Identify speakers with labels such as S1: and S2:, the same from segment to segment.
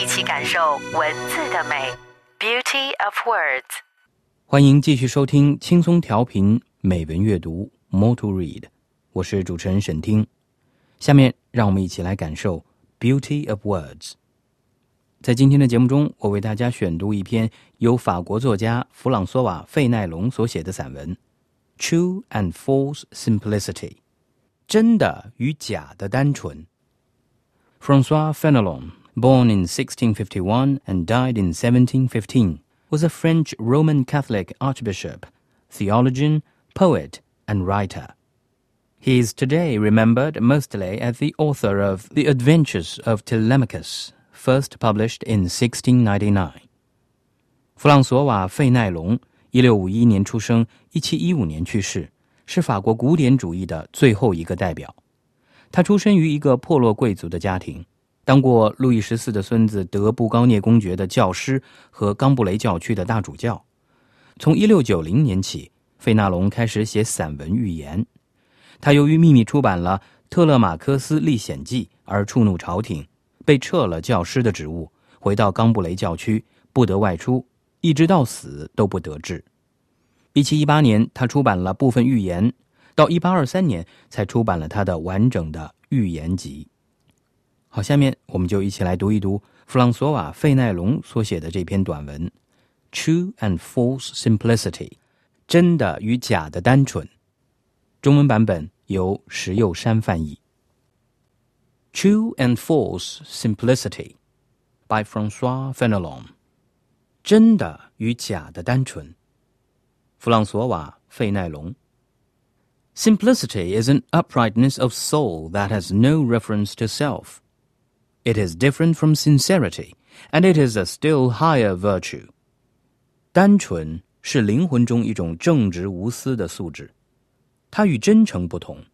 S1: 一起感受文字的美，Beauty of Words。
S2: 欢迎继续收听轻松调频美文阅读，More to Read。我是主持人沈听。下面让我们一起来感受 Beauty of Words。在今天的节目中，我为大家选读一篇由法国作家弗朗索瓦·费奈隆所写的散文《True and False Simplicity》。真的与假的单纯。François Fenelon。born in 1651 and died in 1715, was a French Roman Catholic archbishop, theologian, poet, and writer. He is today remembered mostly as the author of The Adventures of Telemachus, first published in 1699. 弗朗索瓦·费奈隆，一六五一年出生，一七一五年去世，是法国古典主义的最后一个代表。他出生于一个破落贵族的家庭。 当过路易十四的孙子德布高涅公爵的教师和冈布雷教区的大主教。从一六九零年起，费纳隆开始写散文寓言。他由于秘密出版了《特勒马科斯历险记》而触怒朝廷，被撤了教师的职务，回到冈布雷教区，不得外出，一直到死都不得志。一七一八年，他出版了部分寓言，到一八二三年才出版了他的完整的寓言集。好，下面我们就一起来读一读弗朗索瓦·费奈隆所写的这篇短文《True and False Simplicity》，真的与假的单纯。中文版本由石佑山翻译。《True and False Simplicity》by François Fenelon，真的与假的单纯。弗朗索瓦·费奈隆。Simplicity is an uprightness of soul that has no reference to self. It is different from sincerity, and it is a still higher virtue. 单纯是灵魂中一种正直无私的素质，它与真诚不同，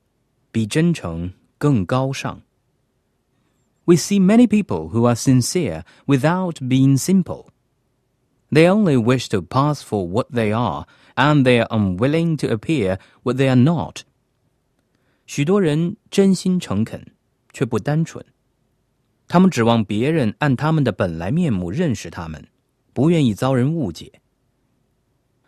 S2: 比真诚更高尚。We see many people who are sincere without being simple. They only wish to pass for what they are, and they are unwilling to appear what they are not. 许多人真心诚恳，却不单纯。 他们指望别人按他们的本来面目认识他们，不愿意遭人误解。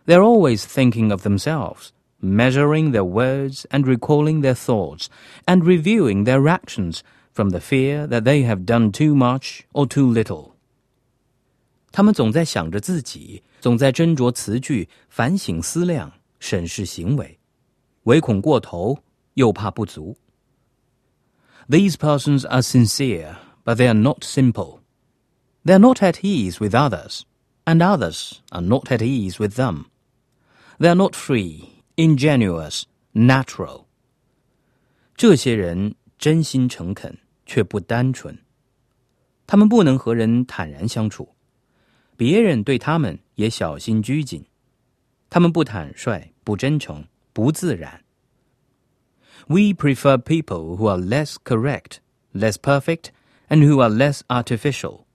S2: They're always thinking of themselves, measuring their words and recalling their thoughts, and reviewing their actions from the fear that they have done too much or too little. 他们总在想着自己，总在斟酌词句，反省思量，审视行为，唯恐过头，又怕不足。These persons are sincere but they are not simple. They are not at ease with others, and others are not at ease with them. They are not free, ingenuous, natural. 这些人真心诚恳，却不单纯。他们不能和人坦然相处，别人对他们也小心拘谨。他们不坦率，不真诚，不自然。We prefer people who are less correct, less perfect, and who are less artificial.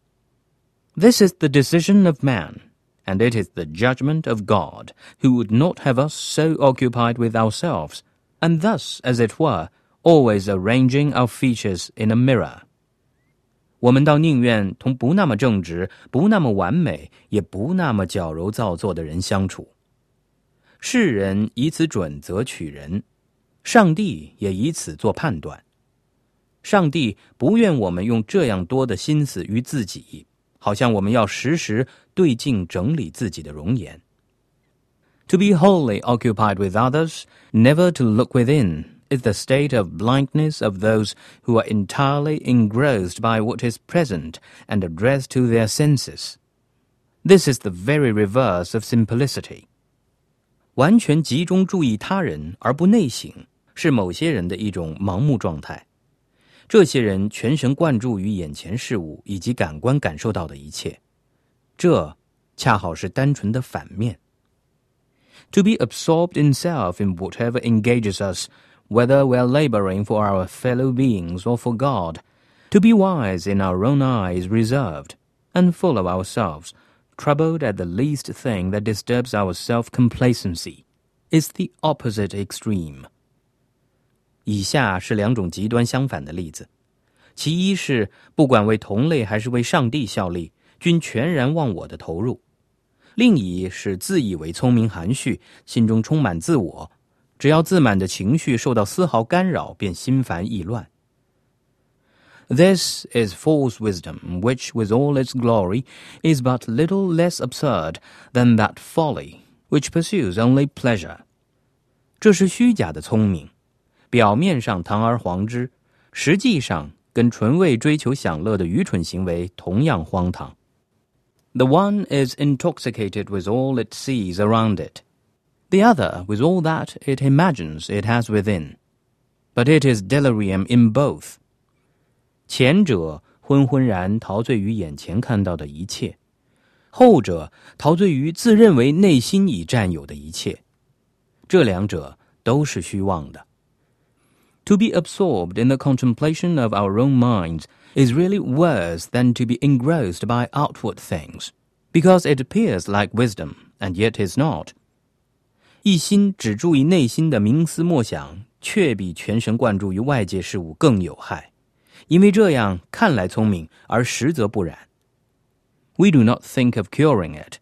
S2: This is the decision of man, and it is the judgment of God, who would not have us so occupied with ourselves, and thus, as it were, always arranging our features in a mirror. 我们倒宁愿同不那么正直、不那么完美、也不那么矫揉造作的人相处。世人以此准则取人，上帝也以此做判断。 上帝不愿我们用这样多的心思于自己，好像我们要时时对镜整理自己的容颜。To be wholly occupied with others, never to look within, is the state of blindness of those who are entirely engrossed by what is present and addressed to their senses. This is the very reverse of simplicity. 完全集中注意他人而不内省，是某些人的一种盲目状态。 这些人全神贯注于眼前事物以及感官感受到的一切， 这恰好是单纯的反面。To be absorbed in self in whatever engages us, whether we are laboring for our fellow beings or for God, to be wise in our own eyes, reserved, and full of ourselves, troubled at the least thing that disturbs our self complacency, is the opposite extreme. 以下是两种极端相反的例子，其一是不管为同类还是为上帝效力，均全然忘我的投入；另一是自以为聪明含蓄，心中充满自我，只要自满的情绪受到丝毫干扰，便心烦意乱。This is false wisdom, which, with all its glory, is but little less absurd than that folly which pursues only pleasure. 这是虚假的聪明， 表面上堂而皇之，实际上跟纯为追求享乐的愚蠢行为同样荒唐。The one is intoxicated with all it sees around it, the other with all that it imagines it has within. But it is delirium in both. 前者昏昏然陶醉于眼前看到的一切，后者陶醉于自认为内心已占有的一切。这两者都是虚妄的。To be absorbed in the contemplation of our own minds is really worse than to be engrossed by outward things, because it appears like wisdom and yet is not. 一心只注意内心的冥思默想，却比全神贯注于外界事物更有害。因为这样看来聪明，而实则不然。We do not think of curing it.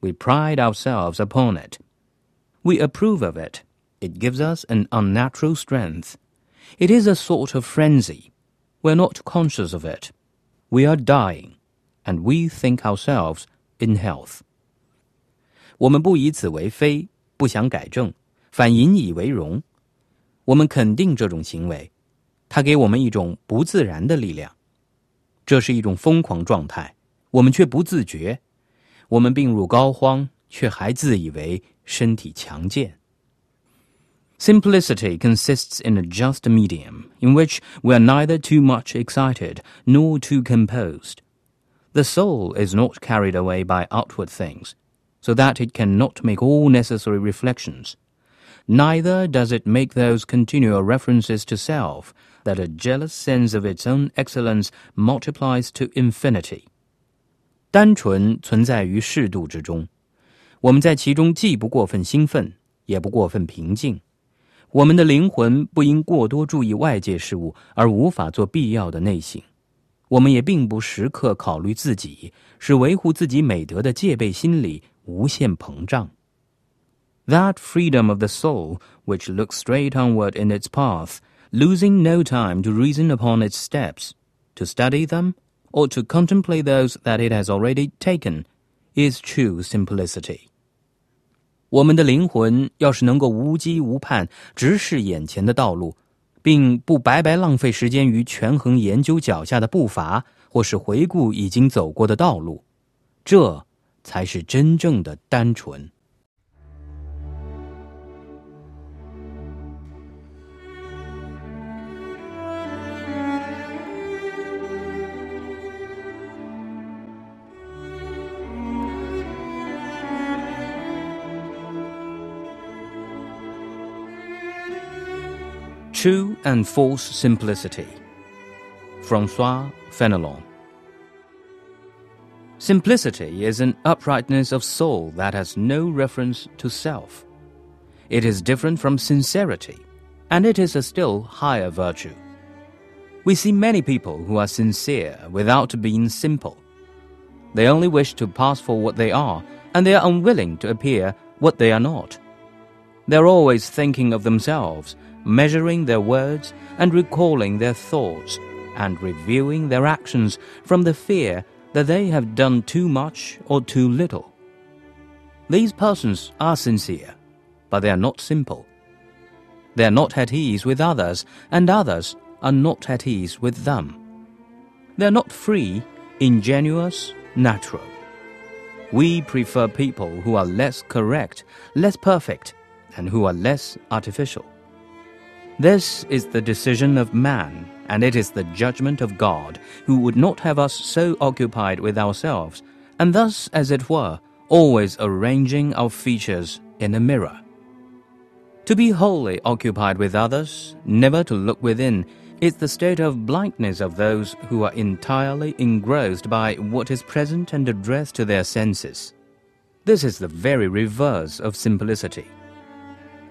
S2: We pride ourselves upon it. We approve of it. It gives us an unnatural strength. It is a sort of frenzy. We are not conscious of it. We are dying, and we think ourselves in health. 我们不以此为非，不想改正，反引以为荣。我们肯定这种行为，它给我们一种不自然的力量，这是一种疯狂状态，我们却不自觉。我们病入膏肓，却还自以为身体强健。Simplicity consists in a just medium, in which we are neither too much excited nor too composed. The soul is not carried away by outward things, so that it cannot make all necessary reflections. Neither does it make those continual references to self that a jealous sense of its own excellence multiplies to infinity. 单纯存在于适度之中，我们在其中既不过分兴奋，也不过分平静。 我们的灵魂不因过多注意外界事物而无法做必要的内省，我们也并不时刻考虑自己，使维护自己美德的戒备心理无限膨胀。That freedom of the soul which looks straight onward in its path losing no time to reason upon its steps, to study them, or to contemplate those that it has already taken, is true simplicity. 我们的灵魂要是能够无羁无盼，直视眼前的道路，并不白白浪费时间于权衡研究脚下的步伐，或是回顾已经走过的道路，这才是真正的单纯。True and False Simplicity. Francois Fenelon. Simplicity is an uprightness of soul that has no reference to self. It is different from sincerity, and it is a still higher virtue. We see many people who are sincere without being simple. They only wish to pass for what they are, and they are unwilling to appear what they are not. They are always thinking of themselves measuring their words and recalling their thoughts, and reviewing their actions from the fear that they have done too much or too little. These persons are sincere, but they are not simple. They are not at ease with others, and others are not at ease with them. They are not free, ingenuous, natural. We prefer people who are less correct, less perfect, and who are less artificial. This is the decision of man, and it is the judgment of God, who would not have us so occupied with ourselves and thus, as it were, always arranging our features in a mirror. To be wholly occupied with others, never to look within, is the state of blindness of those who are entirely engrossed by what is present and addressed to their senses. This is the very reverse of simplicity.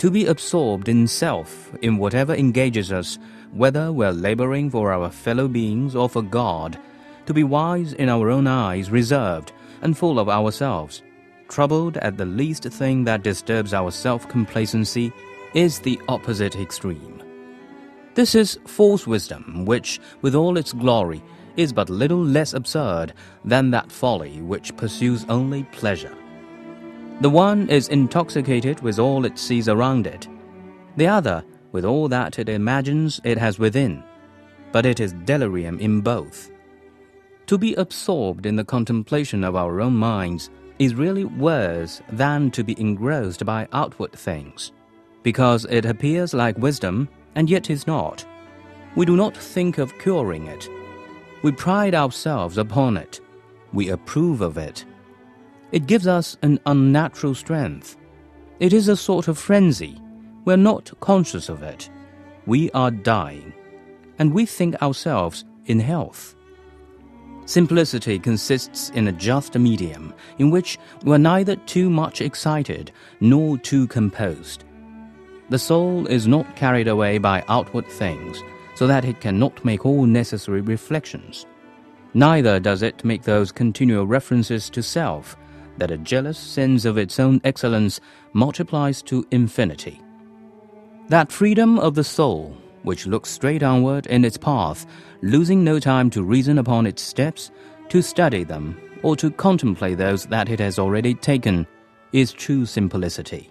S2: To be absorbed in self, in whatever engages us, whether we're laboring for our fellow beings or for God, to be wise in our own eyes, reserved and full of ourselves, troubled at the least thing that disturbs our self complacency, is the opposite extreme. This is false wisdom, which, with all its glory, is but little less absurd than that folly which pursues only pleasure. The one is intoxicated with all it sees around it, the other with all that it imagines it has within, but it is delirium in both. To be absorbed in the contemplation of our own minds is really worse than to be engrossed by outward things, because it appears like wisdom and yet is not. We do not think of curing it. We pride ourselves upon it. We approve of it. It gives us an unnatural strength. It is a sort of frenzy. We're not conscious of it. We are dying, and we think ourselves in health. Simplicity consists in a just medium in which we are neither too much excited nor too composed the soul is not carried away by outward things, so that it cannot make all necessary reflections. Neither does it make those continual references to self that a jealous sense of its own excellence multiplies to infinity. That freedom of the soul, which looks straight onward in its path, losing no time to reason upon its steps, to study them, or to contemplate those that it has already taken, is true simplicity.